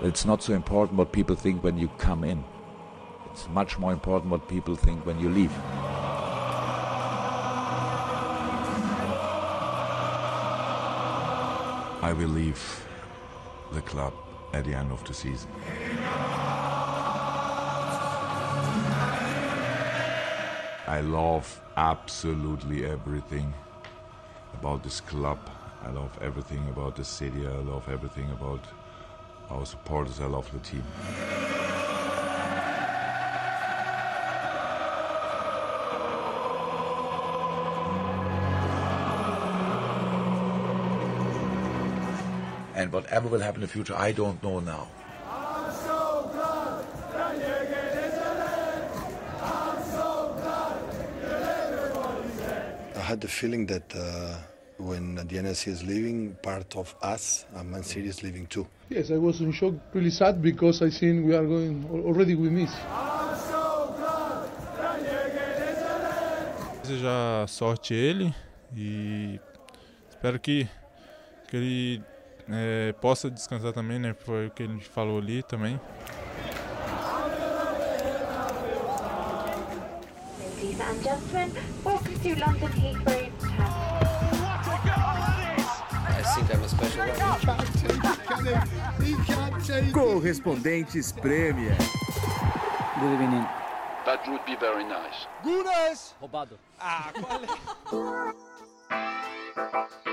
It's not so important what people think when you come in. It's much more important what people think when you leave. I will leave the club at the end of the season. I love absolutely everything about this club. I love everything about the city. I love everything about our supporters. I love the team. And whatever will happen in the future, I don't know now. I had the feeling that uh, when the NSC is leaving, part of us, Man City is leaving too. Yes, I was in shock, really sad because I think we are going already we miss. Desejar sorte a ele e espero que, que ele é, possa descansar também, né? Foi o que ele falou ali também. Ladies and gentlemen, welcome to London Heathrow think I'm a special one. Correspondentes Premier. Good evening. That would be very nice. Gunas! Roubado. Ah, qual é?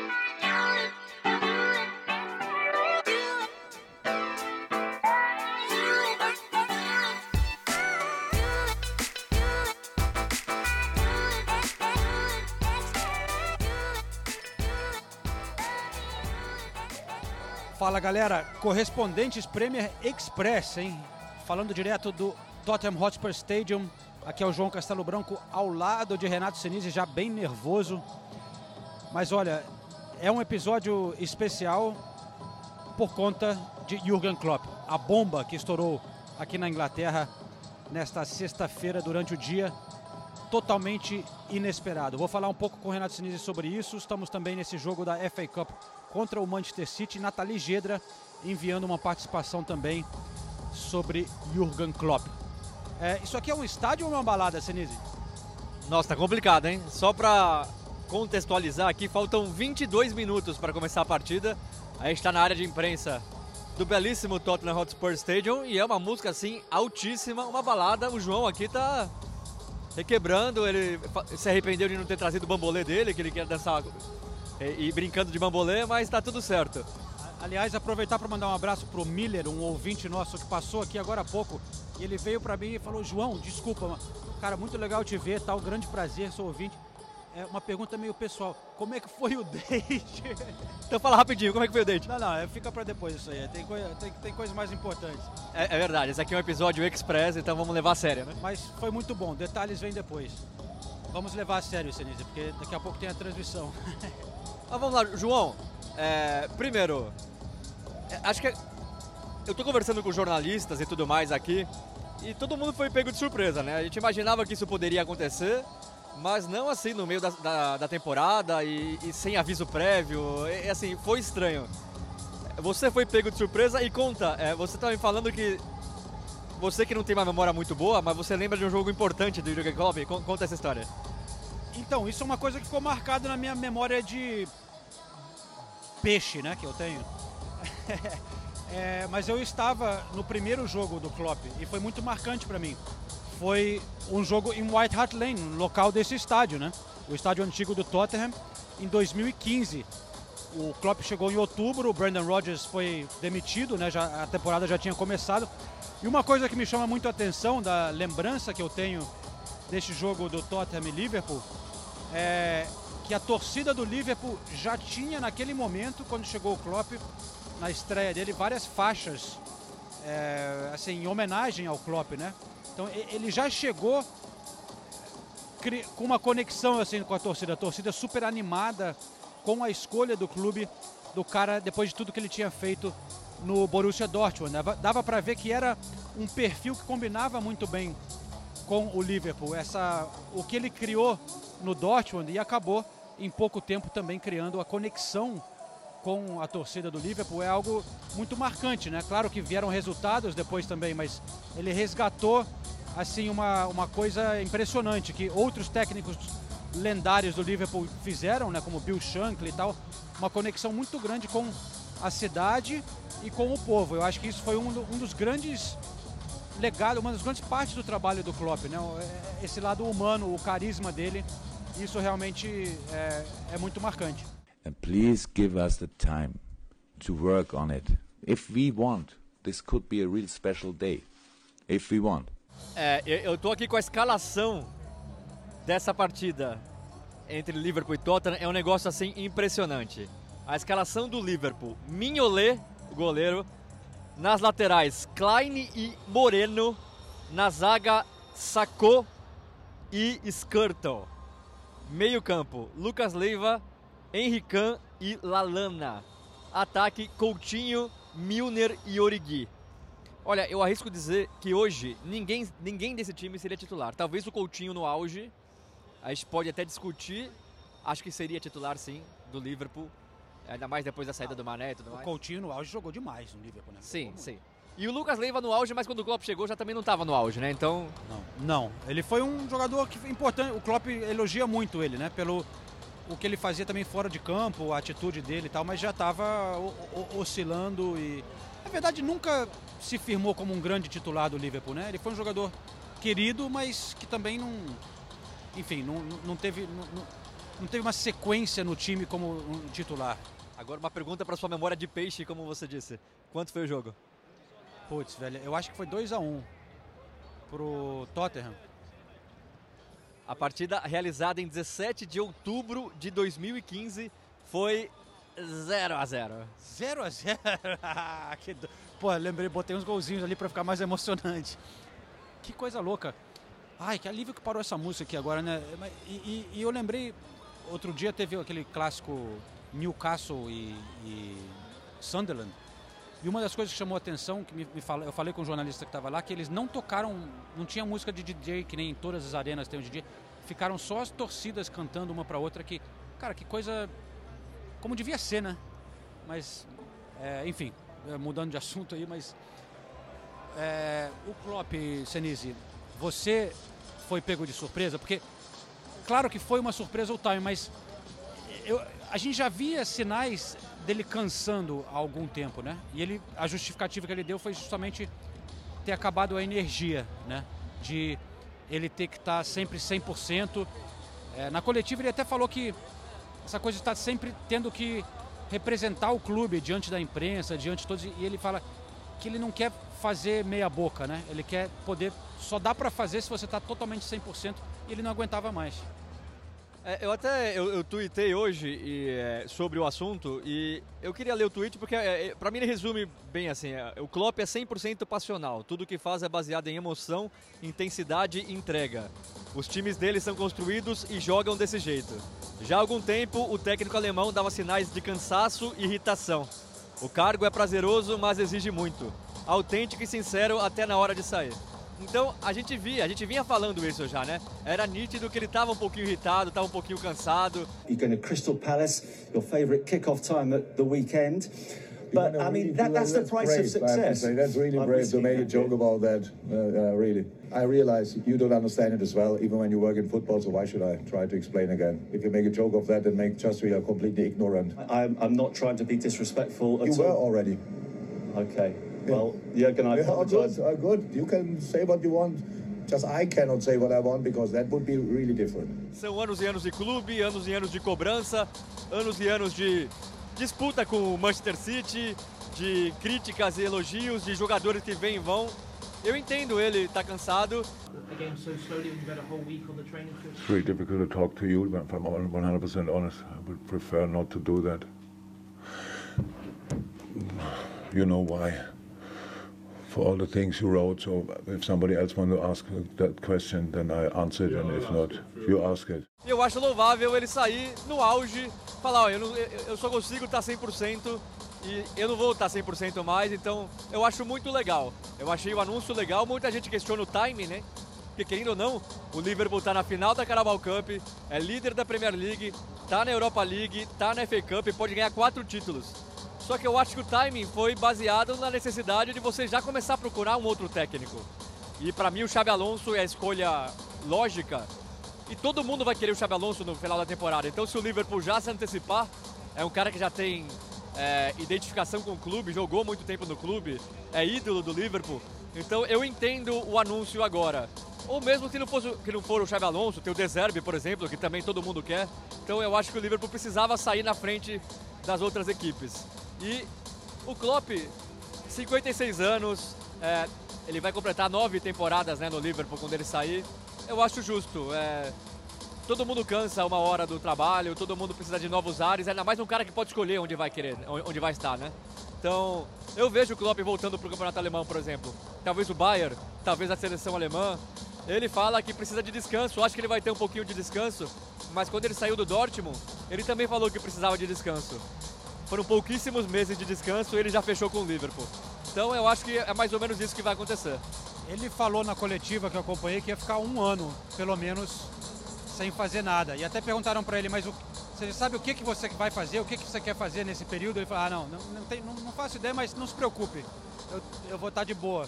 Fala galera, correspondentes Premier Express, hein? Falando direto do Tottenham Hotspur Stadium. Aqui é o João Castelo Branco ao lado de Renato Senise, já bem nervoso. Mas olha, é um episódio especial por conta de Jürgen Klopp, a bomba que estourou aqui na Inglaterra nesta sexta-feira durante o dia, totalmente inesperado. Vou falar um pouco com o Renato Sinise sobre isso. Estamos também nesse jogo da FA Cup contra o Manchester City. Nathalie Gedra enviando uma participação também sobre Jürgen Klopp. É, isso aqui é um estádio ou uma balada, Sinise? Nossa, tá complicado, hein? Só pra contextualizar aqui, faltam 22 minutos para começar a partida. A gente tá na área de imprensa do belíssimo Tottenham Hotspur Stadium e é uma música assim altíssima, uma balada. O João aqui tá requebrando, ele se arrependeu de não ter trazido o bambolê dele, que ele quer dançar e, e brincando de bambolê, mas tá tudo certo. Aliás, aproveitar para mandar um abraço pro Miller, um ouvinte nosso que passou aqui agora há pouco. E ele veio para mim e falou: João, desculpa, cara, muito legal te ver, tal, grande prazer, sou ouvinte. É uma pergunta meio pessoal: como é que foi o date? Então fala rapidinho, como é que foi o date? Não, não, é, fica para depois isso aí. Tem, tem, tem coisas mais importantes. É, é, verdade, esse aqui é um episódio express, então vamos levar a sério, né? Mas foi muito bom, detalhes vêm depois. Vamos levar a sério, Senise, porque daqui a pouco tem a transmissão. Mas vamos lá, João. É, primeiro, é, acho que eu tô conversando com jornalistas e tudo mais aqui, e todo mundo foi pego de surpresa, né? A gente imaginava que isso poderia acontecer, mas não assim no meio da, da, da temporada e, e, sem aviso prévio. E, assim, foi estranho. Você foi pego de surpresa e conta, é, você tá me falando que você que não tem uma memória muito boa, mas você lembra de um jogo importante do Jürgen Klopp? Conta essa história. Então, isso é uma coisa que ficou marcada na minha memória de peixe, né, que eu tenho. é, mas eu estava no primeiro jogo do Klopp e foi muito marcante para mim. Foi um jogo em White Hart Lane, local desse estádio, né? O estádio antigo do Tottenham, em 2015. O Klopp chegou em outubro, o Brandon Rodgers foi demitido, né? Já, a temporada já tinha começado. E uma coisa que me chama muito a atenção da lembrança que eu tenho deste jogo do Tottenham e Liverpool é que a torcida do Liverpool já tinha naquele momento, quando chegou o Klopp, na estreia dele, várias faixas é, assim, em homenagem ao Klopp, né? Então ele já chegou com uma conexão assim com a torcida, a torcida super animada com a escolha do clube do cara depois de tudo que ele tinha feito no Borussia Dortmund. Dava, dava para ver que era um perfil que combinava muito bem com o Liverpool. Essa, o que ele criou no Dortmund e acabou em pouco tempo também criando a conexão com a torcida do Liverpool é algo muito marcante, né? Claro que vieram resultados depois também, mas ele resgatou assim uma, uma coisa impressionante que outros técnicos lendários do Liverpool fizeram, né? Como Bill Shankly e tal, uma conexão muito grande com a cidade e com o povo. Eu acho que isso foi um, um dos grandes legados, uma das grandes partes do trabalho do Klopp, né? Esse lado humano, o carisma dele, isso realmente é, é muito marcante. And please give us the time to work on it. If we want, this could be a real special day. If we want. É, eu, tô aqui com a escalação dessa partida entre Liverpool e Tottenham. É um negócio assim impressionante. A escalação do Liverpool: Mignolet, o goleiro. Nas laterais, Klein e Moreno. Na zaga, Sacco e Skirtle. Meio campo, Lucas Leiva, Henrican e Lalana. Ataque, Coutinho, Milner e Origi. Olha, eu arrisco dizer que hoje ninguém, ninguém desse time seria titular. Talvez o Coutinho no auge, a gente pode até discutir. Acho que seria titular sim, do Liverpool. Ainda mais depois da saída do Mané e tudo mais. O Coutinho no auge jogou demais no Liverpool, né? Sim, sim. E o Lucas Leiva no auge, mas quando o Klopp chegou já também não estava no auge, né? Então. Não, não. Ele foi um jogador que foi importante. O Klopp elogia muito ele, né? Pelo o que ele fazia também fora de campo, a atitude dele e tal, mas já estava oscilando e. Na verdade, nunca se firmou como um grande titular do Liverpool, né? Ele foi um jogador querido, mas que também não. Enfim, não, não, teve, não, não teve uma sequência no time como um titular. Agora uma pergunta para sua memória de peixe, como você disse. Quanto foi o jogo? Putz, velho, eu acho que foi 2 a 1 um pro Tottenham. A partida realizada em 17 de outubro de 2015 foi 0 a 0. 0 a 0. que do... Pô, lembrei, botei uns golzinhos ali para ficar mais emocionante. Que coisa louca. Ai, que alívio que parou essa música aqui agora, né? E, e, e eu lembrei, outro dia teve aquele clássico Newcastle e, e Sunderland. E uma das coisas que chamou a atenção, que me, me fala, eu falei com um jornalista que estava lá, que eles não tocaram, não tinha música de DJ, que nem em todas as arenas tem um DJ. Ficaram só as torcidas cantando uma para outra, que, cara, que coisa. Como devia ser, né? Mas, é, enfim, mudando de assunto aí, mas. É, o Klopp, Senise, você foi pego de surpresa? Porque, claro que foi uma surpresa o time, mas eu, a gente já via sinais dele cansando há algum tempo, né? E ele, a justificativa que ele deu foi justamente ter acabado a energia, né? De ele ter que estar sempre 100%. É, na coletiva ele até falou que essa coisa está sempre tendo que representar o clube diante da imprensa, diante de todos. E ele fala que ele não quer fazer meia boca, né? Ele quer poder, só dá para fazer se você está totalmente 100% e ele não aguentava mais. É, eu até eu, eu tuitei hoje e, é, sobre o assunto e eu queria ler o tweet porque é, é para mim ele resume bem assim, é, o Klopp é 100% passional, tudo que faz é baseado em emoção, intensidade e entrega. Os times dele são construídos e jogam desse jeito. Já há algum tempo o técnico alemão dava sinais de cansaço e irritação. O cargo é prazeroso, mas exige muito. Autêntico e sincero até na hora de sair. Então a gente via, a gente vinha falando isso já, né? Era nítido que ele estava um pouquinho irritado, estava um pouquinho cansado. You're going to Crystal Palace, your favorite kickoff time at the weekend. But I mean, that, that's the price brave, of success. That's really I'm brave to make a joke about that. Uh, uh, really, I realize you don't understand it as well, even when you work in football. So why should I try to explain again? If you make a joke of that, then make just so you're completely ignorant. I'm, I'm not trying to be disrespectful at You were all. already. Okay. Well, Jürgen, I Yeah, apologize. good, oh, good. You can say what you want. Just I cannot say what I want because that would be really different. São anos e anos de clube, anos e anos de cobrança, anos e anos de disputa com o Manchester City, de críticas e elogios, de jogadores que vêm e vão. Eu entendo ele tá cansado. It's very difficult to talk to you, but if I'm 100% honest, I would prefer not to do that. You know why. For all the things you wrote, so if somebody else wants to ask that question, then I answer it, and if not, you ask it. Eu acho louvável ele sair no auge, falar, ó, eu, não- eu- só consigo estar 100% e eu não vou estar 100% mais, então eu acho muito legal. Eu achei o anúncio legal, muita gente questiona o time, né? Porque querendo ou não, o Liverpool está na final da Carabao Cup, é líder da Premier League, está na Europa League, está na FA Cup e pode ganhar quatro títulos. Só que eu acho que o timing foi baseado na necessidade de você já começar a procurar um outro técnico. E para mim o Xabi Alonso é a escolha lógica. E todo mundo vai querer o Xabi Alonso no final da temporada. Então se o Liverpool já se antecipar, é um cara que já tem é, identificação com o clube, jogou muito tempo no clube, é ídolo do Liverpool. Então eu entendo o anúncio agora. Ou mesmo que não, fosse, que não for o Xabi Alonso, tem o Deserbe, por exemplo, que também todo mundo quer. Então eu acho que o Liverpool precisava sair na frente das outras equipes. E o Klopp, 56 anos, é, ele vai completar nove temporadas né, no Liverpool quando ele sair. Eu acho justo. É, todo mundo cansa uma hora do trabalho, todo mundo precisa de novos ares, ainda mais um cara que pode escolher onde vai querer, onde vai estar, né? Então, eu vejo o Klopp voltando para o campeonato alemão, por exemplo. Talvez o Bayern, talvez a seleção alemã. Ele fala que precisa de descanso, acho que ele vai ter um pouquinho de descanso, mas quando ele saiu do Dortmund, ele também falou que precisava de descanso. Foram pouquíssimos meses de descanso e ele já fechou com o Liverpool. Então eu acho que é mais ou menos isso que vai acontecer. Ele falou na coletiva que eu acompanhei que ia ficar um ano, pelo menos, sem fazer nada. E até perguntaram para ele, mas o, você sabe o que, que você vai fazer, o que, que você quer fazer nesse período? Ele falou, ah, não, não, não, tem, não, não faço ideia, mas não se preocupe, eu, eu vou estar de boa.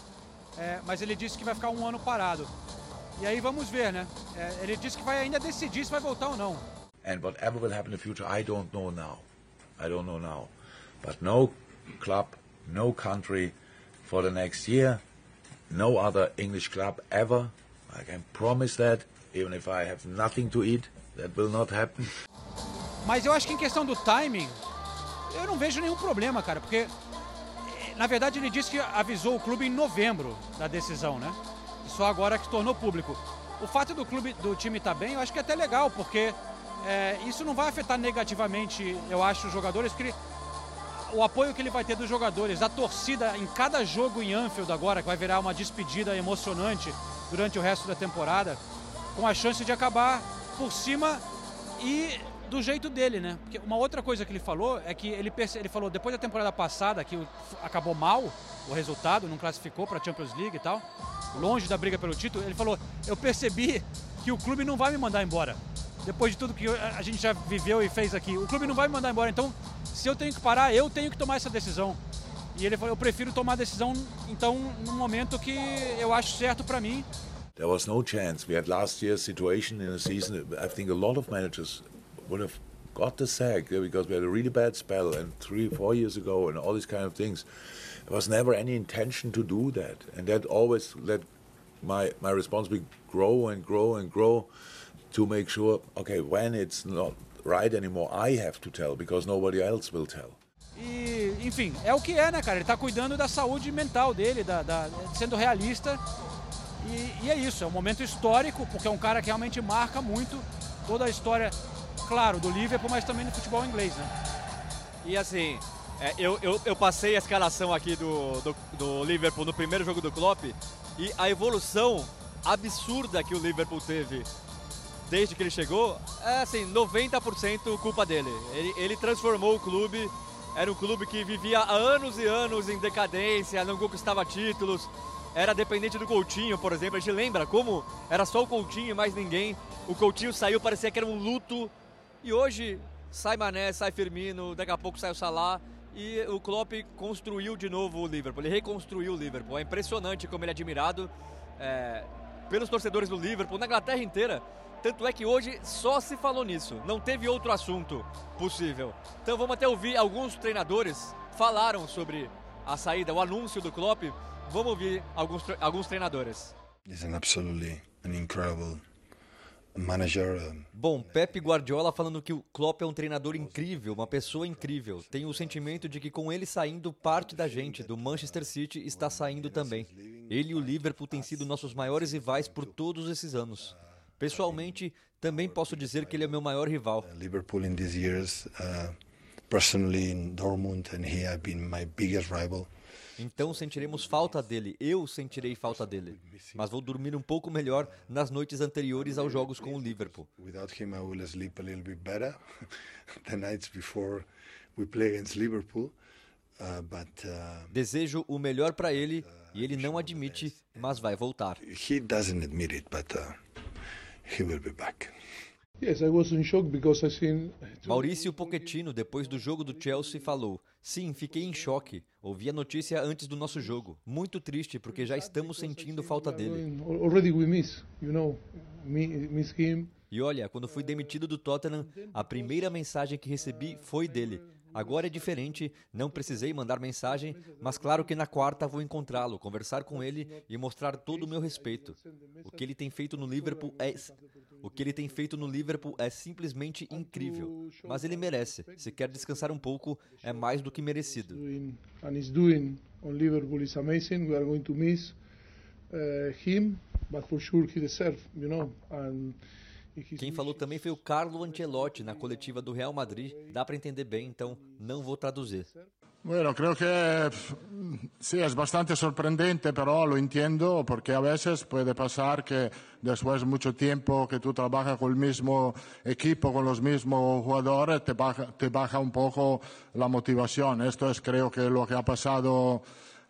É, mas ele disse que vai ficar um ano parado. E aí vamos ver, né? É, ele disse que vai ainda decidir se vai voltar ou não. And whatever will happen in the future, I don't know now. I don't know now. But no club, no country for the next year, no other English club ever. I can promise that, even if I have nothing to eat, that will not happen. Mas eu acho que em questão do timing, eu não vejo nenhum problema, cara, porque na verdade ele disse que avisou o clube em novembro da decisão, né? só agora que tornou público. O fato do clube, do time estar tá bem, eu acho que é até legal, porque é, isso não vai afetar negativamente, eu acho, os jogadores, porque o apoio que ele vai ter dos jogadores, a torcida em cada jogo em Anfield agora, que vai virar uma despedida emocionante durante o resto da temporada, com a chance de acabar por cima e do jeito dele, né? Porque uma outra coisa que ele falou é que ele, ele falou depois da temporada passada que acabou mal o resultado, não classificou para a Champions League e tal, longe da briga pelo título, ele falou: "Eu percebi que o clube não vai me mandar embora. Depois de tudo que a gente já viveu e fez aqui, o clube não vai me mandar embora. Então, se eu tenho que parar, eu tenho que tomar essa decisão." E ele falou: "Eu prefiro tomar a decisão então num momento que eu acho certo para mim." There was no chance. We had last year's situation in a season. I think a lot of managers would have got the sack because we had a really bad spell and three, four years ago and all these kind of things. There was never any intention to do that, and that always let my my responsibility grow and grow and grow to make sure, okay, when it's not right anymore, I have to tell because nobody else will tell. E, enfim, é o que é, né, cara? Ele tá cuidando da saúde mental dele, da, da sendo realista. E, e, é isso, é um momento histórico, porque é um cara que realmente marca muito toda a história, claro, do Liverpool, mas também do futebol inglês, né? E assim, é, eu, eu, eu, passei a escalação aqui do, do, do, Liverpool no primeiro jogo do Klopp e a evolução absurda que o Liverpool teve desde que ele chegou é assim, 90% culpa dele. Ele, ele transformou o clube, era um clube que vivia há anos e anos em decadência, não conquistava títulos, era dependente do Coutinho, por exemplo. A gente lembra como era só o Coutinho e mais ninguém. O Coutinho saiu, parecia que era um luto. E hoje sai Mané, sai Firmino, daqui a pouco sai o Salah e o Klopp construiu de novo o Liverpool, ele reconstruiu o Liverpool. É impressionante como ele é admirado é, pelos torcedores do Liverpool, na Inglaterra inteira. Tanto é que hoje só se falou nisso, não teve outro assunto possível. Então vamos até ouvir alguns treinadores falaram sobre a saída, o anúncio do Klopp. Vamos ouvir alguns, alguns treinadores. It's an absolutely an incredible. Bom, Pep Guardiola falando que o Klopp é um treinador incrível, uma pessoa incrível. Tenho o sentimento de que com ele saindo, parte da gente do Manchester City está saindo também. Ele e o Liverpool têm sido nossos maiores rivais por todos esses anos. Pessoalmente, também posso dizer que ele é meu maior rival. Liverpool in these years, uh, personally in Dortmund and he have been my biggest rival. Então sentiremos falta dele, eu sentirei falta dele. Mas vou dormir um pouco melhor nas noites anteriores aos jogos com o Liverpool. Without him I will sleep a little bit better the nights before we play against Liverpool. Uh, but, uh, Desejo o melhor para ele e ele não admite, mas vai voltar. he doesn't admit it, but uh, he will be back. Yes, I was in shock because I seen. Maurício Pochettino, depois do jogo do Chelsea, falou: Sim, fiquei em choque. Ouvi a notícia antes do nosso jogo. Muito triste, porque já estamos sentindo falta dele. E olha, quando fui demitido do Tottenham, a primeira mensagem que recebi foi dele. Agora é diferente, não precisei mandar mensagem, mas claro que na quarta vou encontrá-lo, conversar com ele e mostrar todo o meu respeito. O que ele tem feito no Liverpool é o que ele tem feito no Liverpool é simplesmente incrível, mas ele merece. Se quer descansar um pouco, é mais do que merecido. And he's doing on Liverpool is amazing. We are going to miss uh, him, but for sure he deserves, you know. And quem falou também foi o Carlo Ancelotti na coletiva do Real Madrid. Dá para entender bem, então não vou traduzir. Bueno, creo que sí, es bastante sorprendente, pero lo entiendo porque a veces puede pasar que después de mucho tiempo que tú trabajas con el mismo equipo, con los mismos jugadores, te baja, te baja un poco la motivación. Esto es creo que lo que ha pasado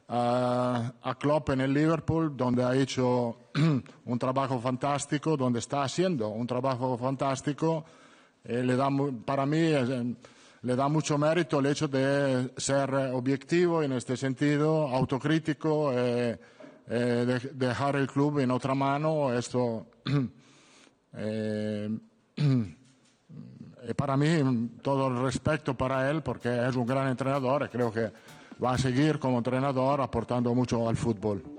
uh, a Klopp en el Liverpool, donde ha hecho un trabajo fantástico, donde está haciendo un trabajo fantástico. Eh, le da, para mí eh, le da mucho mérito el hecho de ser objetivo en este sentido, autocrítico, eh, de, dejar el club en otra mano. Esto para mí todo el respeto para él porque es un gran entrenador y creo que va a seguir como entrenador aportando mucho al fútbol.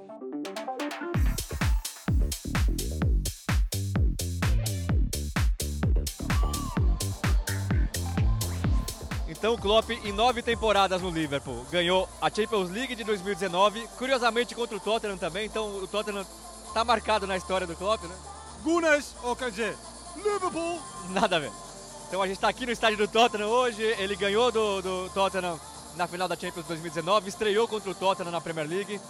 Então o Klopp, em nove temporadas no Liverpool, ganhou a Champions League de 2019, curiosamente contra o Tottenham também, então o Tottenham tá marcado na história do Klopp, né? Gunners, ou quer dizer, Liverpool! Nada a ver. Então a gente está aqui no estádio do Tottenham hoje, ele ganhou do, do Tottenham na final da Champions 2019, estreou contra o Tottenham na Premier League.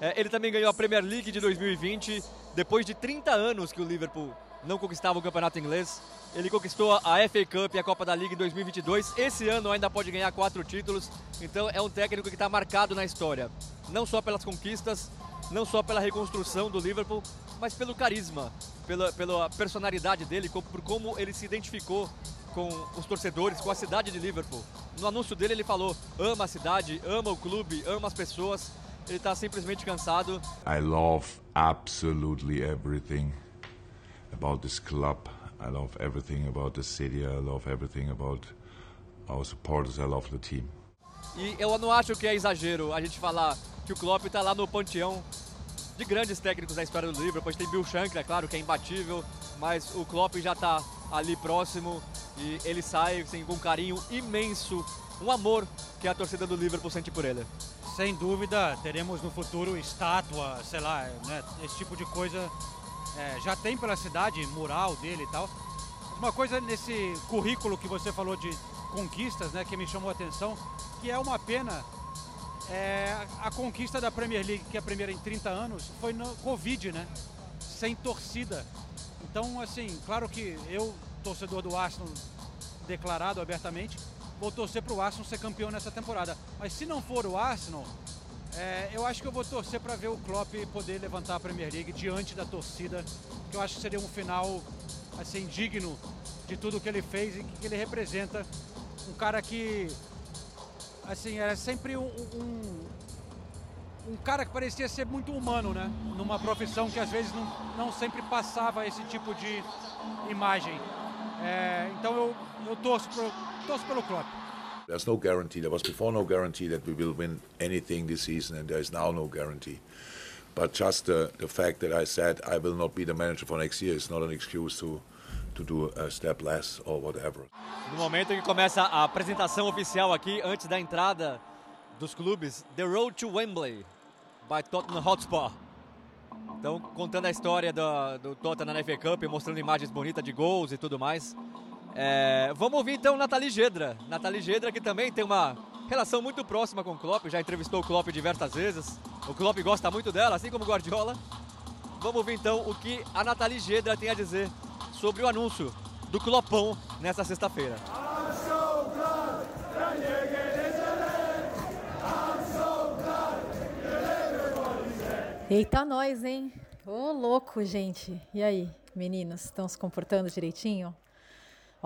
É, ele também ganhou a Premier League de 2020, depois de 30 anos que o Liverpool não conquistava o campeonato inglês. Ele conquistou a FA Cup e a Copa da Liga em 2022. Esse ano ainda pode ganhar quatro títulos. Então é um técnico que está marcado na história. Não só pelas conquistas, não só pela reconstrução do Liverpool, mas pelo carisma, pela, pela personalidade dele, por como ele se identificou com os torcedores, com a cidade de Liverpool. No anúncio dele ele falou: ama a cidade, ama o clube, ama as pessoas. Ele está simplesmente cansado. I love absolutely everything about this club. I love everything about the city. I love everything about our supporters. I love the team. E eu não acho que é exagero a gente falar que o Klopp está lá no panteão de grandes técnicos da história do Liverpool. Depois tem Bill Shankly, é claro, que é imbatível, mas o Klopp já está ali próximo e ele sai assim, com um carinho imenso, um amor que a torcida do Liverpool sente por ele. Sem dúvida, teremos no futuro estátua, sei lá, né, esse tipo de coisa. É, já tem pela cidade, mural dele e tal. Uma coisa nesse currículo que você falou de conquistas, né, que me chamou a atenção, que é uma pena é, a conquista da Premier League, que é a primeira em 30 anos, foi no Covid, né? Sem torcida. Então, assim, claro que eu, torcedor do Arsenal, declarado abertamente, vou torcer para o Arsenal ser campeão nessa temporada. Mas se não for o Arsenal, é, eu acho que eu vou torcer para ver o Klopp poder levantar a Premier League diante da torcida, que eu acho que seria um final assim digno de tudo que ele fez e que ele representa. Um cara que assim era sempre um, um, um cara que parecia ser muito humano, né? Numa profissão que às vezes não, não sempre passava esse tipo de imagem. É, então eu, eu torço, pro, torço pelo Klopp. There's no guarantee. There was before no guarantee that we will win anything this season, and there is now no guarantee. But just the, the fact that I said I will not be the manager for next year is not an excuse to to do a step less or whatever. No momento em que começa a apresentação oficial aqui, antes da entrada dos clubes, The Road to Wembley, by Tottenham Hotspur. Então, contando a história do, do Tottenham na FA Cup, mostrando imagens bonitas de gols e tudo mais. É, vamos ouvir então Nathalie Gedra. Nathalie Gedra que também tem uma relação muito próxima com o Klopp, já entrevistou o Klopp diversas vezes. O Klopp gosta muito dela, assim como Guardiola. Vamos ouvir então o que a Nathalie Gedra tem a dizer sobre o anúncio do Clopão nessa sexta-feira. Eita nós, hein? Ô louco, gente. E aí, meninos, estão se comportando direitinho?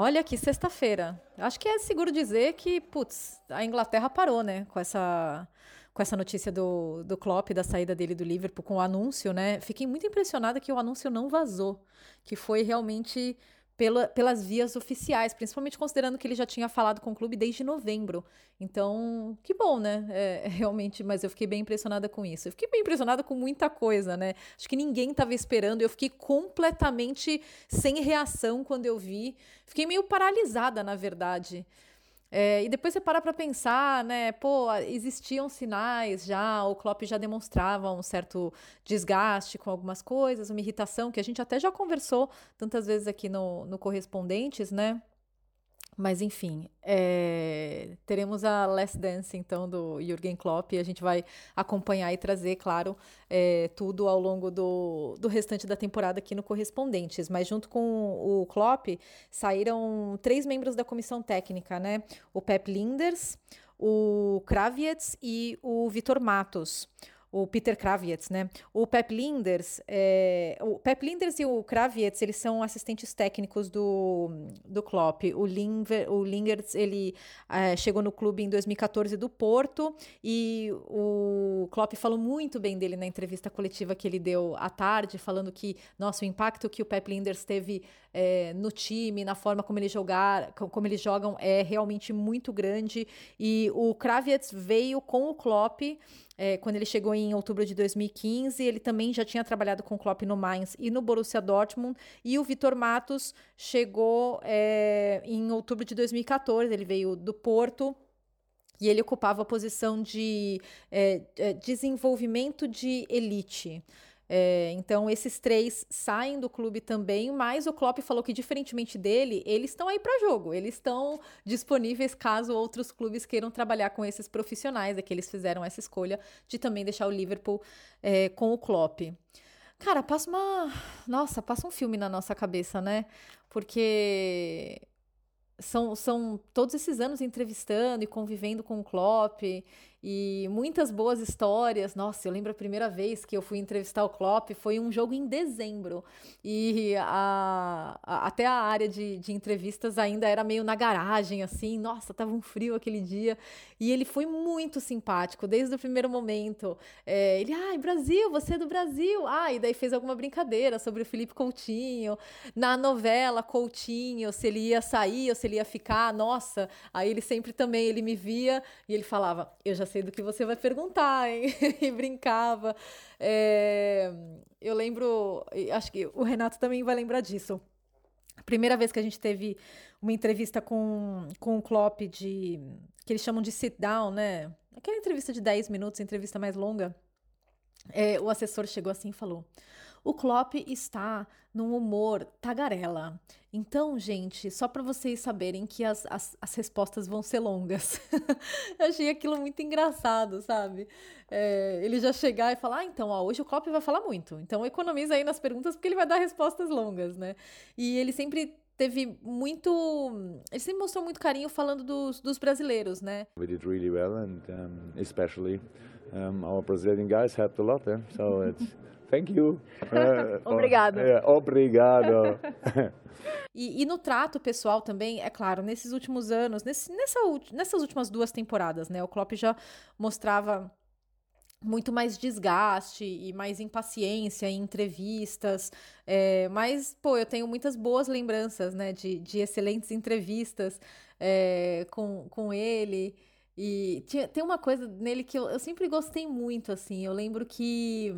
Olha que sexta-feira. Acho que é seguro dizer que, putz, a Inglaterra parou, né? Com essa, com essa notícia do, do Klopp, da saída dele do Liverpool, com o anúncio, né? Fiquei muito impressionada que o anúncio não vazou. Que foi realmente pela, pelas vias oficiais, principalmente considerando que ele já tinha falado com o clube desde novembro. Então, que bom, né? É, realmente, mas eu fiquei bem impressionada com isso. Eu fiquei bem impressionada com muita coisa, né? Acho que ninguém estava esperando. Eu fiquei completamente sem reação quando eu vi. Fiquei meio paralisada, na verdade. É, e depois você para para pensar, né? Pô, existiam sinais já, o Klopp já demonstrava um certo desgaste com algumas coisas, uma irritação que a gente até já conversou tantas vezes aqui no, no Correspondentes, né? Mas enfim, é, teremos a Last Dance então do Jürgen Klopp e a gente vai acompanhar e trazer, claro, é, tudo ao longo do, do restante da temporada aqui no Correspondentes. Mas junto com o Klopp saíram três membros da comissão técnica, né? O Pep Linders, o Kravietz e o Vitor Matos o Peter Kravietz, né? O Pep Linders, é, o Pep Linders e o Kravietz, eles são assistentes técnicos do, do Klopp. O, Linger, o ele é, chegou no clube em 2014 do Porto e o Klopp falou muito bem dele na entrevista coletiva que ele deu à tarde, falando que, nossa, o impacto que o Pep Linders teve é, no time, na forma como eles jogar, como eles jogam é realmente muito grande. E o Kravietz veio com o Klopp é, quando ele chegou em outubro de 2015, ele também já tinha trabalhado com Klopp no Mainz e no Borussia Dortmund. E o Vitor Matos chegou é, em outubro de 2014, ele veio do Porto. E ele ocupava a posição de é, é desenvolvimento de elite. É, então, esses três saem do clube também, mas o Klopp falou que, diferentemente dele, eles estão aí para jogo, eles estão disponíveis caso outros clubes queiram trabalhar com esses profissionais, é que eles fizeram essa escolha de também deixar o Liverpool é, com o Klopp. Cara, passa uma. Nossa, passa um filme na nossa cabeça, né? Porque são, são todos esses anos entrevistando e convivendo com o Klopp e muitas boas histórias. Nossa, eu lembro a primeira vez que eu fui entrevistar o Klopp foi um jogo em dezembro e a, a, até a área de, de entrevistas ainda era meio na garagem, assim. Nossa, tava um frio aquele dia e ele foi muito simpático desde o primeiro momento. É, ele, ai, Brasil, você é do Brasil. Ah, e daí fez alguma brincadeira sobre o Felipe Coutinho. Na novela Coutinho, se ele ia sair ou se ele ia ficar. Nossa, aí ele sempre também ele me via e ele falava, eu já sei do que você vai perguntar, hein? e brincava. É, eu lembro, acho que o Renato também vai lembrar disso. Primeira vez que a gente teve uma entrevista com, com o Klopp de que eles chamam de sit down, né? Aquela entrevista de 10 minutos, entrevista mais longa. É, o assessor chegou assim e falou: o Klopp está num humor tagarela. Então, gente, só para vocês saberem que as, as, as, respostas vão ser longas. Eu achei aquilo muito engraçado, sabe? É, ele já chegar e falar: ah, então, ó, hoje o Klopp vai falar muito. Então, economiza aí nas perguntas porque ele vai dar respostas longas, né? E ele sempre teve muito. Ele sempre mostrou muito carinho falando dos, dos brasileiros, né? We did really well, and um, especially um, our Brazilian guys helped a lot. Eh? So it's. Thank you. Uh, obrigado. É, obrigado. e, e, no trato pessoal também, é claro, nesses últimos anos, nesse, nessa, nessas últimas duas temporadas, né? O Klopp já mostrava muito mais desgaste e mais impaciência em entrevistas. É, mas, pô, eu tenho muitas boas lembranças, né, de, de excelentes entrevistas é, com, com ele. E tinha, tem uma coisa nele que eu, eu sempre gostei muito, assim. Eu lembro que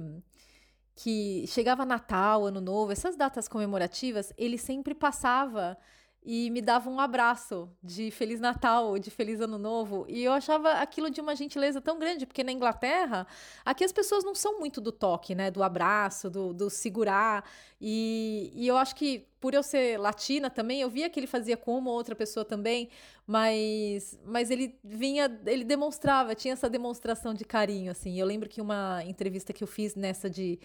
que chegava Natal, Ano Novo, essas datas comemorativas, ele sempre passava e me dava um abraço de Feliz Natal, de Feliz Ano Novo. E eu achava aquilo de uma gentileza tão grande, porque na Inglaterra, aqui as pessoas não são muito do toque, né? Do abraço, do, do segurar. E, e eu acho que, por eu ser latina também, eu via que ele fazia com uma ou outra pessoa também, mas, mas ele vinha, ele demonstrava, tinha essa demonstração de carinho, assim. Eu lembro que uma entrevista que eu fiz nessa de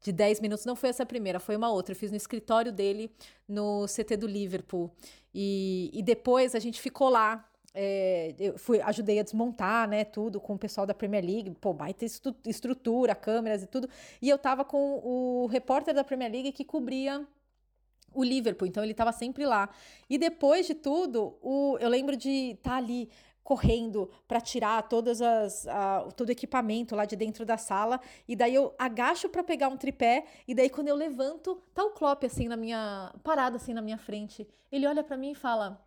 de 10 minutos. Não foi essa primeira, foi uma outra. Eu fiz no escritório dele, no CT do Liverpool. E, e depois a gente ficou lá é, eu fui, ajudei a desmontar, né, tudo com o pessoal da Premier League, pô, baita estrutura, câmeras e tudo. E eu tava com o repórter da Premier League que cobria o Liverpool, então ele estava sempre lá. E depois de tudo, o, eu lembro de estar tá ali correndo para tirar todas as todo o equipamento lá de dentro da sala e daí eu agacho para pegar um tripé e daí quando eu levanto tá o Klopp assim na minha parado assim na minha frente ele olha para mim e fala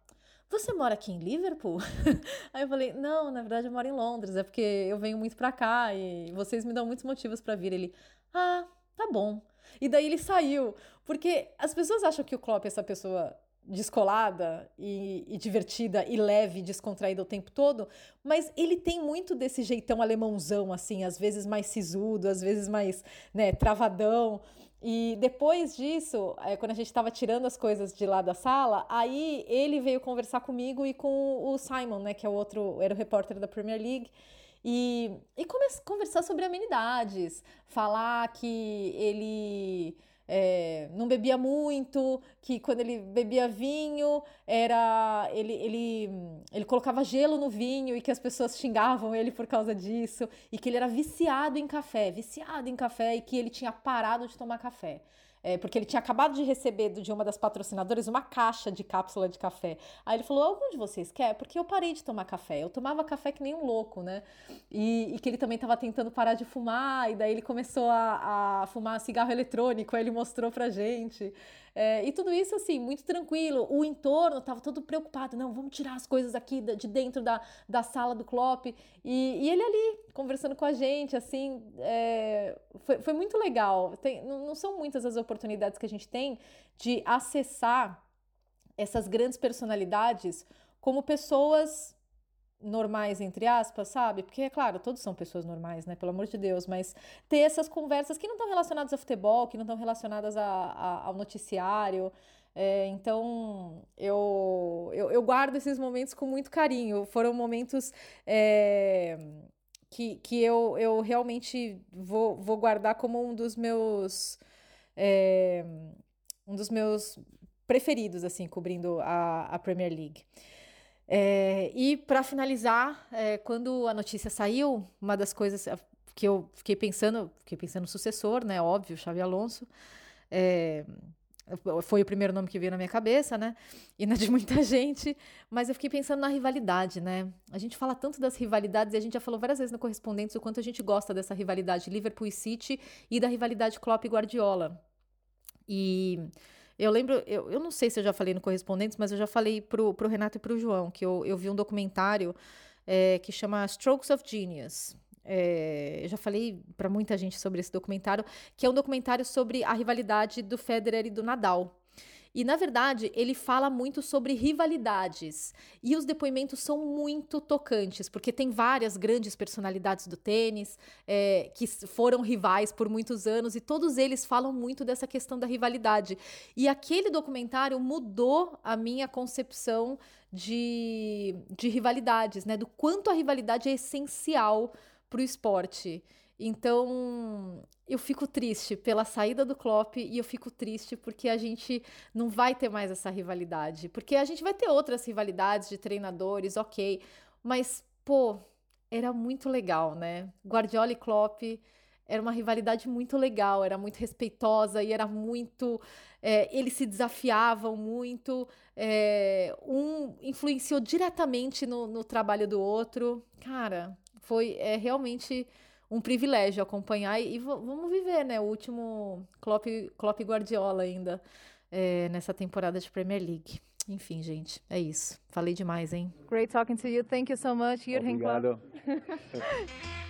você mora aqui em Liverpool? Aí eu falei, não, na verdade eu moro em Londres, é porque eu venho muito pra cá e vocês me dão muitos motivos para vir. Ele, ah, tá bom. E daí ele saiu, porque as pessoas acham que o Klopp é essa pessoa descolada e, e, divertida e leve, descontraída o tempo todo, mas ele tem muito desse jeitão alemãozão, assim, às vezes mais sisudo, às vezes mais, né, travadão. E depois disso, é, quando a gente estava tirando as coisas de lá da sala, aí ele veio conversar comigo e com o Simon, né, que é o outro, era o repórter da Premier League, e, e conversar sobre amenidades, falar que ele é, não bebia muito, que quando ele bebia vinho, era ele, ele, ele colocava gelo no vinho e que as pessoas xingavam ele por causa disso, e que ele era viciado em café, viciado em café, e que ele tinha parado de tomar café é, porque ele tinha acabado de receber de uma das patrocinadoras uma caixa de cápsula de café. Aí ele falou: algum de vocês quer? Porque eu parei de tomar café. Eu tomava café que nem um louco, né? E, e que ele também estava tentando parar de fumar, e daí ele começou a, a fumar cigarro eletrônico, aí ele mostrou pra gente. É, e tudo isso, assim, muito tranquilo. O entorno estava todo preocupado. Não, vamos tirar as coisas aqui de dentro da, da sala do Klopp. E, e ele ali, conversando com a gente, assim, é, foi, foi muito legal. Tem, não, não são muitas as oportunidades que a gente tem de acessar essas grandes personalidades como pessoas normais, entre aspas, sabe? Porque, é claro, todos são pessoas normais, né? Pelo amor de Deus, mas ter essas conversas que não estão relacionadas a futebol, que não estão relacionadas a, a, ao noticiário. É, então, eu, eu, eu, guardo esses momentos com muito carinho. Foram momentos é, que, que eu, eu realmente vou, vou guardar como um dos meus. É, um dos meus preferidos, assim, cobrindo a, a Premier League. É, e para finalizar, é, quando a notícia saiu, uma das coisas que eu fiquei pensando, fiquei pensando no sucessor, né? Óbvio, Xavi Alonso. É, foi o primeiro nome que veio na minha cabeça, né? E na de muita gente, mas eu fiquei pensando na rivalidade, né? A gente fala tanto das rivalidades e a gente já falou várias vezes no Correspondentes o quanto a gente gosta dessa rivalidade Liverpool e City e da rivalidade Klopp e Guardiola. E eu lembro, eu, eu não sei se eu já falei no Correspondentes, mas eu já falei pro, pro Renato e pro João, que eu, eu vi um documentário é, que chama Strokes of Genius. É, eu já falei para muita gente sobre esse documentário, que é um documentário sobre a rivalidade do Federer e do Nadal. E, na verdade, ele fala muito sobre rivalidades. E os depoimentos são muito tocantes, porque tem várias grandes personalidades do tênis é, que foram rivais por muitos anos, e todos eles falam muito dessa questão da rivalidade. E aquele documentário mudou a minha concepção de, de rivalidades, né? Do quanto a rivalidade é essencial para o esporte. Então, eu fico triste pela saída do Klopp e eu fico triste porque a gente não vai ter mais essa rivalidade. Porque a gente vai ter outras rivalidades de treinadores, ok. Mas, pô, era muito legal, né? Guardiola e Klopp era uma rivalidade muito legal, era muito respeitosa e era muito. É, eles se desafiavam muito, é, um influenciou diretamente no, no trabalho do outro. Cara, foi é, realmente um privilégio acompanhar e, e vamos viver, né? O último Klopp, Klopp Guardiola ainda é, nessa temporada de Premier League. Enfim, gente, é isso. Falei demais, hein? Great talking to you. Thank you so much, Jürgen Obrigado.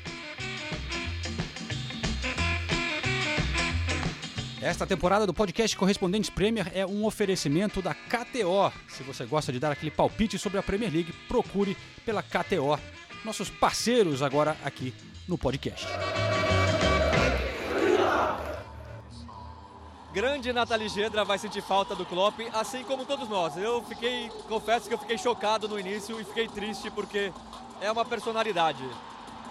Esta temporada do podcast Correspondentes Premier é um oferecimento da KTO. Se você gosta de dar aquele palpite sobre a Premier League, procure pela KTO. Nossos parceiros agora aqui no podcast. Grande Nathalie Gedra vai sentir falta do Klopp, assim como todos nós. Eu fiquei, confesso que eu fiquei chocado no início e fiquei triste porque é uma personalidade.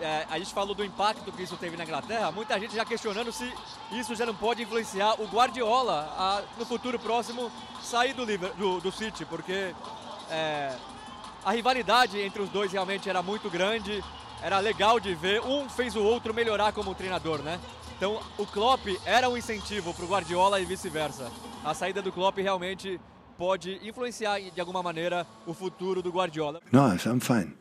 É, a gente falou do impacto que isso teve na Inglaterra, muita gente já questionando se isso já não pode influenciar o Guardiola a, no futuro próximo sair do, do, do City, porque é, a rivalidade entre os dois realmente era muito grande, era legal de ver. Um fez o outro melhorar como treinador, né? Então o Klopp era um incentivo para o Guardiola e vice-versa. A saída do Klopp realmente pode influenciar de alguma maneira o futuro do Guardiola. No, I'm fine.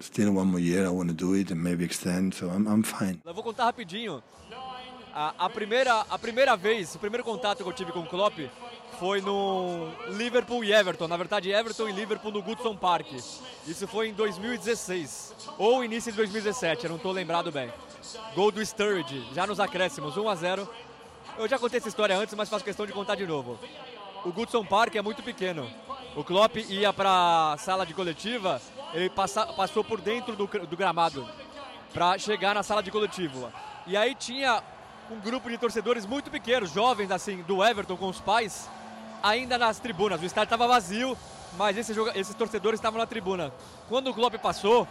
Still one more year, I want to do it and maybe extend, so I'm, I'm fine. Eu vou contar rapidinho. A, a, primeira, a primeira vez, o primeiro contato que eu tive com o Klopp foi no Liverpool e Everton. Na verdade, Everton e Liverpool no Goodson Park. Isso foi em 2016 ou início de 2017, eu não estou lembrado bem. Gol do Sturridge, já nos acréscimos, 1 a 0. Eu já contei essa história antes, mas faço questão de contar de novo. O Goodson Park é muito pequeno. O Klopp ia para a sala de coletiva, ele passa, passou por dentro do, do gramado para chegar na sala de coletiva. E aí tinha um grupo de torcedores muito pequenos, jovens assim, do Everton com os pais, ainda nas tribunas. O estádio estava vazio, mas esses, esses torcedores estavam na tribuna. Quando o Klopp passou,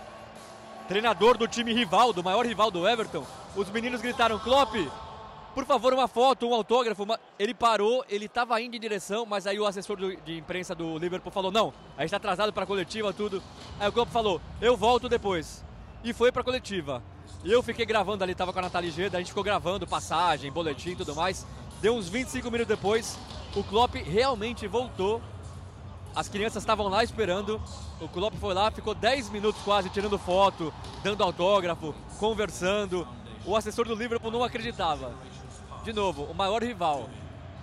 treinador do time rival, do maior rival do Everton, os meninos gritaram: Klopp, por favor, uma foto, um autógrafo. Uma... Ele parou, ele estava indo em direção, mas aí o assessor do, de imprensa do Liverpool falou: Não, a gente está atrasado para a coletiva, tudo. Aí o Klopp falou: Eu volto depois. E foi para a coletiva. Eu fiquei gravando ali, estava com a Nathalie Geda, a gente ficou gravando passagem, boletim e tudo mais. Deu uns 25 minutos depois, o Klopp realmente voltou. As crianças estavam lá esperando. O Klopp foi lá, ficou 10 minutos quase tirando foto, dando autógrafo, conversando. O assessor do Liverpool não acreditava. De novo, o maior rival.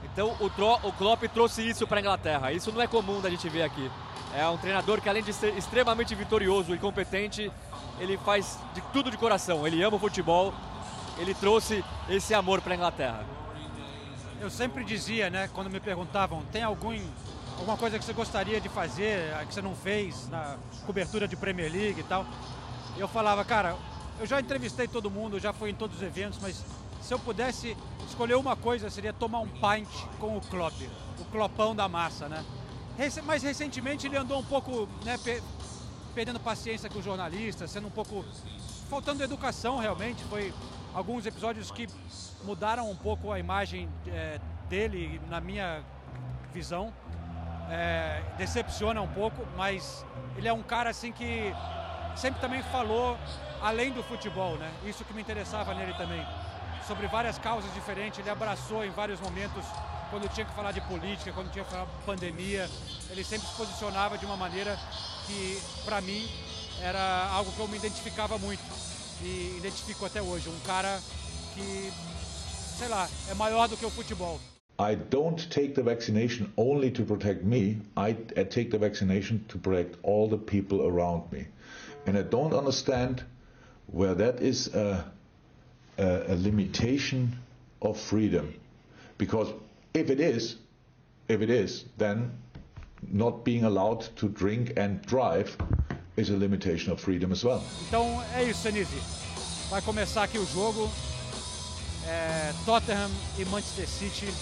Então o, Tro o Klopp trouxe isso para a Inglaterra. Isso não é comum da gente ver aqui. É um treinador que além de ser extremamente vitorioso e competente, ele faz de tudo de coração. Ele ama o futebol. Ele trouxe esse amor para a Inglaterra. Eu sempre dizia, né, quando me perguntavam, tem algum alguma coisa que você gostaria de fazer, que você não fez na cobertura de Premier League e tal? Eu falava, cara, eu já entrevistei todo mundo, já fui em todos os eventos, mas se eu pudesse escolher uma coisa, seria tomar um pint com o Klopp, o Clopão da massa, né? Mais recentemente ele andou um pouco, né, perdendo paciência com os jornalistas, sendo um pouco faltando educação realmente. Foi alguns episódios que mudaram um pouco a imagem é, dele, na minha visão. É, decepciona um pouco, mas ele é um cara assim que sempre também falou além do futebol, né? Isso que me interessava nele também. Sobre várias causas diferentes, ele abraçou em vários momentos quando tinha que falar de política, quando tinha que falar de pandemia, ele sempre se posicionava de uma maneira que, para mim, era algo que eu me identificava muito e identifico até hoje. Um cara que, sei lá, é maior do que o futebol. I don't take the vaccination only to protect me. I, take the vaccination to protect all the people around me. And I don't understand where that is a, a, a limitation of freedom. Because if it is, if it is, then not being allowed to drink and drive is a limitation of freedom as well. Então é isso, Senise. Vai começar aqui o jogo. É, Tottenham e Manchester City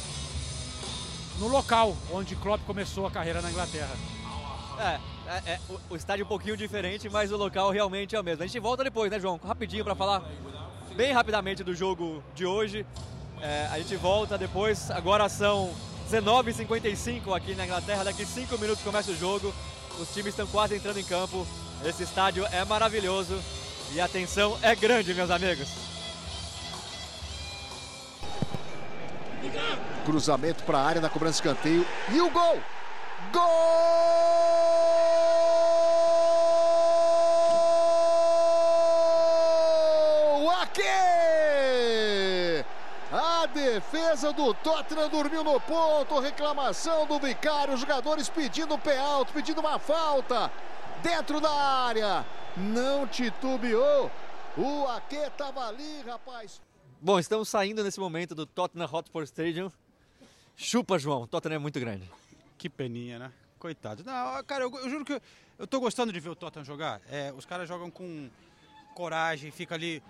no local onde Klopp começou a carreira na Inglaterra. É, é, é o, o, estádio é um pouquinho diferente, mas o local realmente é o mesmo. A gente volta depois, né, João? Rapidinho para falar bem rapidamente do jogo de hoje. É, a gente volta depois. Agora são 19h55 aqui na Inglaterra. Daqui 5 minutos começa o jogo. Os times estão quase entrando em campo. Esse estádio é maravilhoso e a tensão é grande, meus amigos. Cruzamento para a área na cobrança de escanteio. E o gol! Gol! Aqui! A defesa do Tottenham dormiu no ponto. Reclamação do Vicário. Jogadores pedindo pé alto, pedindo uma falta. Dentro da área. Não titubeou. O Ake estava ali, rapaz. Bom, estamos saindo nesse momento do Tottenham Hotspur Stadium. Chupa, João. O Tottenham é muito grande. Que peninha, né? Coitado. Não, cara, eu, eu juro que eu, eu tô gostando de ver o Tottenham jogar. É, os caras jogam com coragem, fica ali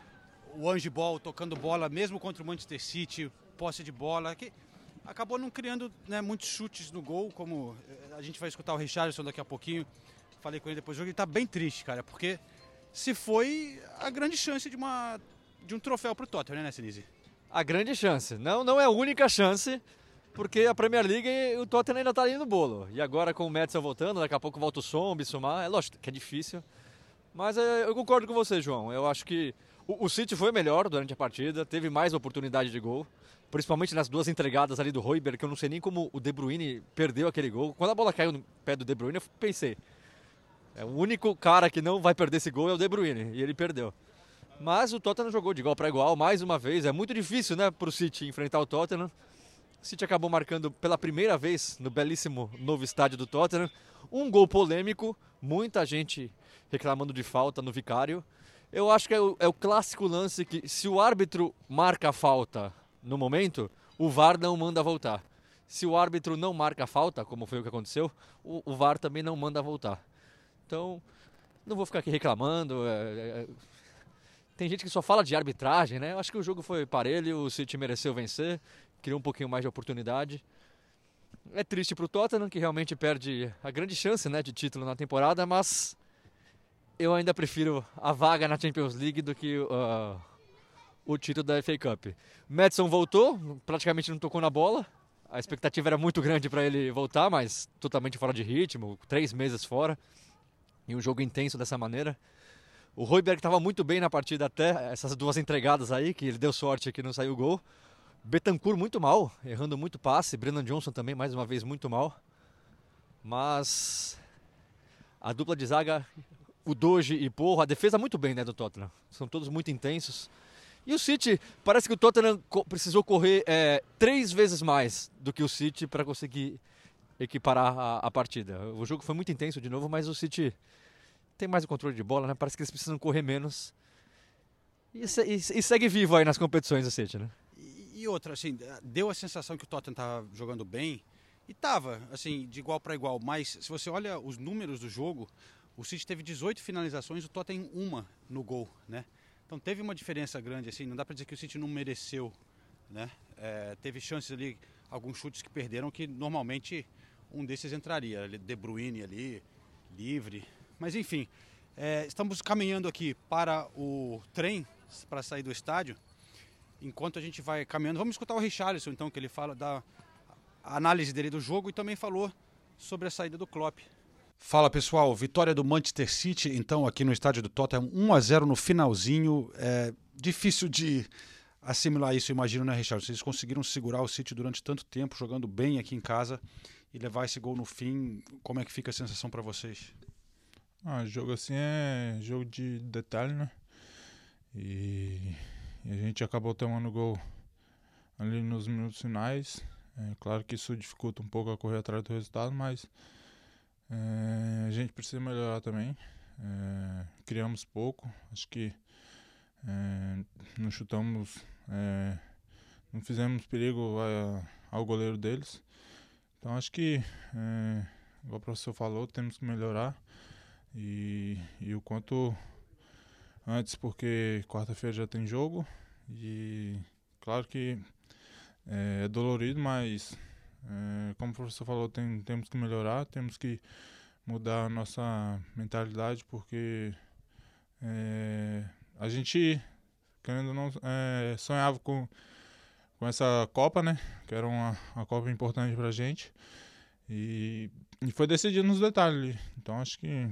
o Ange Ball tocando bola, mesmo contra o Manchester City, posse de bola, que acabou não criando né, muitos chutes no gol, como eh, a gente vai escutar o Richardson daqui a pouquinho. Falei com ele depois do jogo, ele tá bem triste, cara, porque se foi a grande chance de, uma, de um troféu pro Tottenham, né, Sinise? A grande chance. Não, não é a única chance, porque a Premier League o Tottenham ainda está ali no bolo. E agora com o Madison voltando, daqui a pouco volta o som, o Bissumar. É lógico que é difícil. Mas é, eu concordo com você, João. Eu acho que o, o City foi melhor durante a partida, teve mais oportunidade de gol. Principalmente nas duas entregadas ali do Royber, que eu não sei nem como o De Bruyne perdeu aquele gol. Quando a bola caiu no pé do De Bruyne, eu pensei, é o único cara que não vai perder esse gol é o De Bruyne, e ele perdeu. Mas o Tottenham jogou de igual para igual mais uma vez. É muito difícil, né, para o City enfrentar o Tottenham. O City acabou marcando pela primeira vez no belíssimo novo estádio do Tottenham um gol polêmico, muita gente reclamando de falta no Vicário. Eu acho que é o, é o clássico lance que se o árbitro marca a falta no momento, o VAR não manda voltar. Se o árbitro não marca a falta, como foi o que aconteceu, o, o VAR também não manda voltar. Então, não vou ficar aqui reclamando. É, é, tem gente que só fala de arbitragem, né? Eu acho que o jogo foi parelho, o City mereceu vencer, criou um pouquinho mais de oportunidade. É triste para o Tottenham, que realmente perde a grande chance né, de título na temporada, mas eu ainda prefiro a vaga na Champions League do que uh, o título da FA Cup. Madison voltou, praticamente não tocou na bola. A expectativa era muito grande para ele voltar, mas totalmente fora de ritmo, três meses fora. E um jogo intenso dessa maneira. O Royberg estava muito bem na partida até essas duas entregadas aí, que ele deu sorte que não saiu o gol. Betancourt muito mal, errando muito passe. Brennan Johnson também, mais uma vez, muito mal. Mas a dupla de zaga, o Doge e Porro, a defesa muito bem né, do Tottenham. São todos muito intensos. E o City, parece que o Tottenham precisou correr é, três vezes mais do que o City para conseguir equiparar a, a, partida. O jogo foi muito intenso de novo, mas o City tem mais o controle de bola, né? Parece que eles precisam correr menos. E, e, e segue vivo aí nas competições o City, né? E, outra, assim, deu a sensação que o Tottenham estava jogando bem. E estava, assim, de igual para igual. Mas se você olha os números do jogo, o City teve 18 finalizações, o Tottenham uma no gol, né? Então teve uma diferença grande, assim, não dá para dizer que o City não mereceu, né? É, teve chances ali, alguns chutes que perderam que normalmente um desses entraria, De Bruyne ali, livre. Mas enfim, é, estamos caminhando aqui para o trem, para sair do estádio. Enquanto a gente vai caminhando, vamos escutar o Richarlison então, que ele fala da análise dele do jogo e também falou sobre a saída do Klopp. Fala pessoal, vitória do Manchester City, então aqui no estádio do Tottenham, 1 a 0 no finalzinho. É difícil de assimilar isso, imagino, né, Richard? Vocês conseguiram segurar o City durante tanto tempo, jogando bem aqui em casa e levar esse gol no fim. Como é que fica a sensação para vocês? Ah, jogo assim é jogo de detalhe, né? E, e a gente acabou tomando gol ali nos minutos finais. É claro que isso dificulta um pouco a correr atrás do resultado, mas é, a gente precisa melhorar também. É, criamos pouco, acho que é, não chutamos, é, não fizemos perigo a, ao goleiro deles. Então acho que, é, igual o professor falou, temos que melhorar e, e o quanto antes, porque quarta-feira já tem jogo e claro que é, é dolorido, mas é, como o professor falou, tem, temos que melhorar, temos que mudar a nossa mentalidade, porque é, a gente, querendo ou não, sonhava com, com essa Copa, né? Que era uma, uma Copa importante pra gente. E, e foi decidido nos detalhes. Então acho que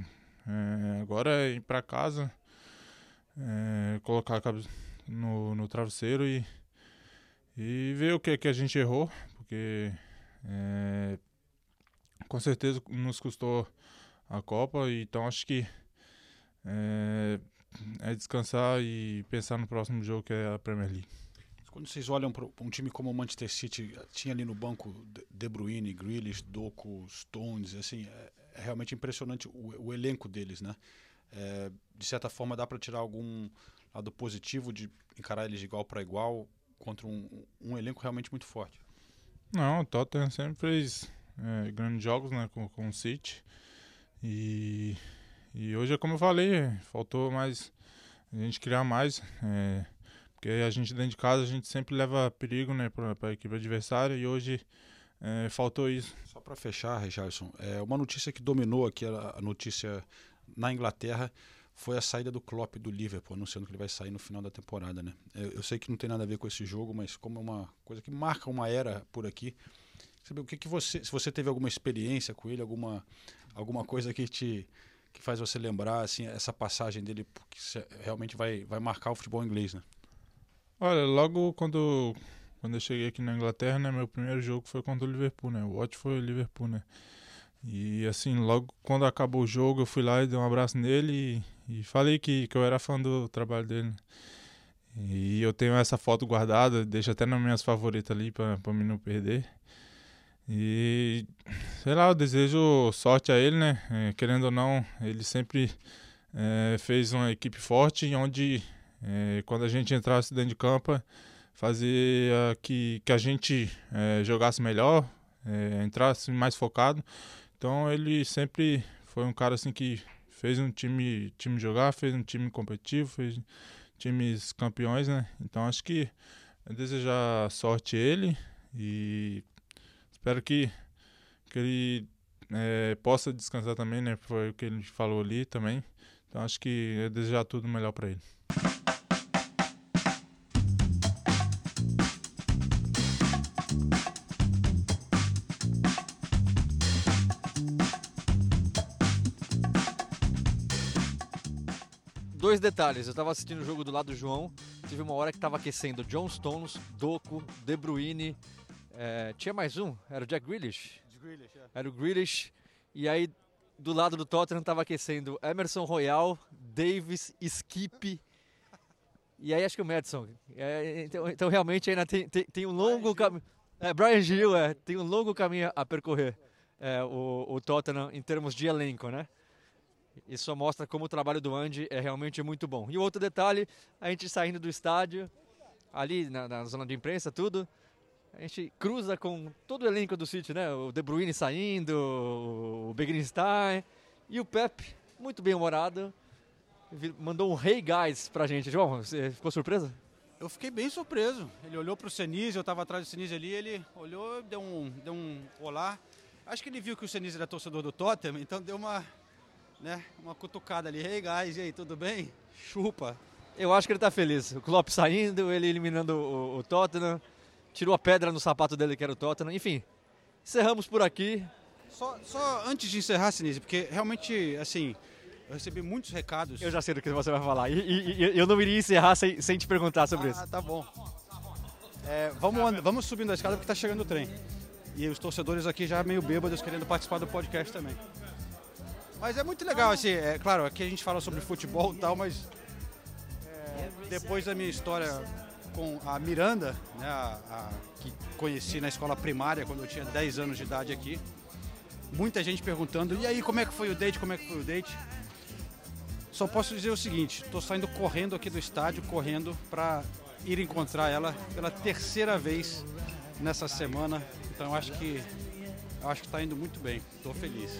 é, agora é ir para casa, é, colocar a cabeça no, no travesseiro e, e ver o que, que a gente errou, porque é, com certeza nos custou a Copa, então acho que é, é, descansar e pensar no próximo jogo que é a Premier League. Quando vocês olham para um time como o Manchester City, tinha ali no banco De Bruyne, Grealish, Doku, Stones, assim, é, é realmente impressionante o, o, elenco deles, né? É, de certa forma dá para tirar algum lado positivo de encarar eles de igual para igual contra um, um elenco realmente muito forte. Não, o Tottenham sempre fez é, grandes jogos né, com, com o City. E, e hoje, como eu falei, faltou mais a gente criar mais. É, porque a gente dentro de casa a gente sempre leva perigo né, para a equipe adversária e hoje é, faltou isso. Só para fechar, Richardson, é uma notícia que dominou aqui a, notícia na Inglaterra foi a saída do Klopp do Liverpool, anunciando que ele vai sair no final da temporada, né? Eu, eu, sei que não tem nada a ver com esse jogo, mas como é uma coisa que marca uma era por aqui, saber o que, que você, se você teve alguma experiência com ele, alguma, alguma coisa que te que faz você lembrar assim essa passagem dele, porque realmente vai, vai marcar o futebol inglês, né? Olha, logo quando quando eu cheguei aqui na Inglaterra, né, meu primeiro jogo foi contra o Liverpool, né? O Watch foi o Liverpool, né? E assim, logo quando acabou o jogo, eu fui lá e dei um abraço nele e, e falei que, que eu era fã do trabalho dele. Né? E eu tenho essa foto guardada, deixo até nas minhas favoritas ali para mim não perder. E sei lá, eu desejo sorte a ele, né? É, querendo ou não, ele sempre é, fez uma equipe forte onde é, quando a gente entrasse dentro de campo fazia que, que a gente é, jogasse melhor, é, entrasse mais focado. Então ele sempre foi um cara assim que fez um time, time jogar, fez um time competitivo, fez times campeões, né? Então acho que é desejar sorte ele e espero que, que ele é, possa descansar também, né? Foi o que ele falou ali também. Então acho que é desejar tudo melhor para ele. Dois detalhes. Eu estava assistindo o jogo do lado do João. Tive uma hora que estava aquecendo John Stones, Doku, De Bruyne. É, tinha mais um? Era o Jack Grealish? Grealish é. Era o Grealish. E aí, do lado do Tottenham, estava aquecendo Emerson Royal, Davis, Skip. E aí, acho que o Madison. É, então, então, realmente, ainda tem, tem, tem um longo caminho. É, Brian Gill, é, tem um longo caminho a percorrer. É, o, o Tottenham em termos de elenco, né? Isso só mostra como o trabalho do Andy é realmente muito bom. E outro detalhe, a gente saindo do estádio, ali na, na zona de imprensa, tudo, a gente cruza com todo o elenco do City, né? O De Bruyne saindo, o Begrinstein e o Pep, muito bem humorado, mandou um Hey Guys pra gente. João, você ficou surpreso? Eu fiquei bem surpreso. Ele olhou pro Senise, eu estava atrás do Senise ali, ele olhou, deu um, deu um olá. Acho que ele viu que o Senise era torcedor do Tottenham, então deu uma né? Uma cutucada ali. Hey guys, e aí, tudo bem? Chupa. Eu acho que ele tá feliz. O Klopp saindo, ele eliminando o, o Tottenham, tirou a pedra no sapato dele que era o Tottenham. Enfim, encerramos por aqui. Só, só antes de encerrar, Sinise, porque realmente, assim, eu recebi muitos recados. Eu já sei do que você vai falar. E, e, e eu não iria encerrar sem, sem te perguntar sobre ah, isso. Ah, tá bom. É, vamos, vamos subindo a escada porque tá chegando o trem. E os torcedores aqui já meio bêbados querendo participar do podcast também. Mas é muito legal, assim, é claro, aqui a gente fala sobre futebol e tal, mas é, depois da minha história com a Miranda, né, a, a, que conheci na escola primária quando eu tinha 10 anos de idade aqui, muita gente perguntando, e aí, como é que foi o date, como é que foi o date? Só posso dizer o seguinte, estou saindo correndo aqui do estádio, correndo para ir encontrar ela pela terceira vez nessa semana. Então eu acho que eu acho que está indo muito bem, estou feliz.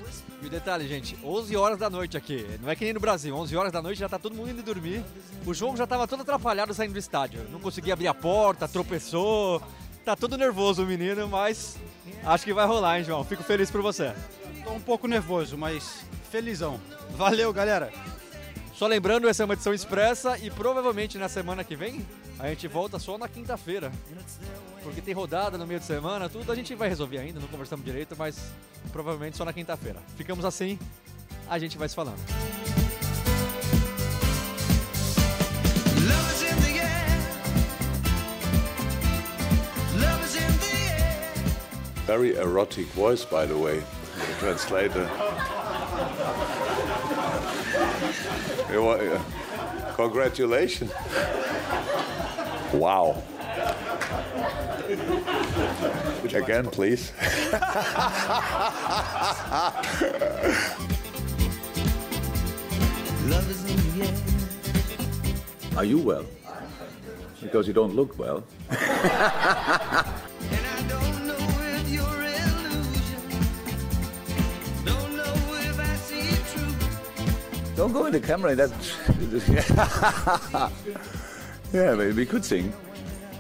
E o detalhe, gente, 11 horas da noite aqui, não é que nem no Brasil, 11 horas da noite já está todo mundo indo dormir. O jogo já estava todo atrapalhado saindo do estádio, não conseguia abrir a porta, tropeçou, tá todo nervoso o menino, mas acho que vai rolar, hein, João? Fico feliz por você. Estou um pouco nervoso, mas felizão. Valeu, galera! Só lembrando, essa é uma edição expressa e provavelmente na semana que vem a gente volta só na quinta-feira. Porque tem rodada no meio de semana, tudo a gente vai resolver ainda, não conversamos direito, mas provavelmente só na quinta-feira. Ficamos assim, a gente vai se falando. Very erotic voice, by the way, the translator. Congratulations. Wow. Again, please. Are you well? Because you don't look well. Don't go in the camera. That yeah, but we could sing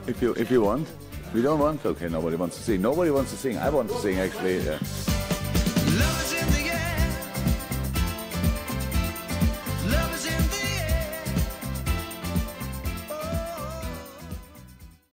if you if you want. We don't want. Okay, nobody wants to sing. Nobody wants to sing. I want to sing actually. Yeah.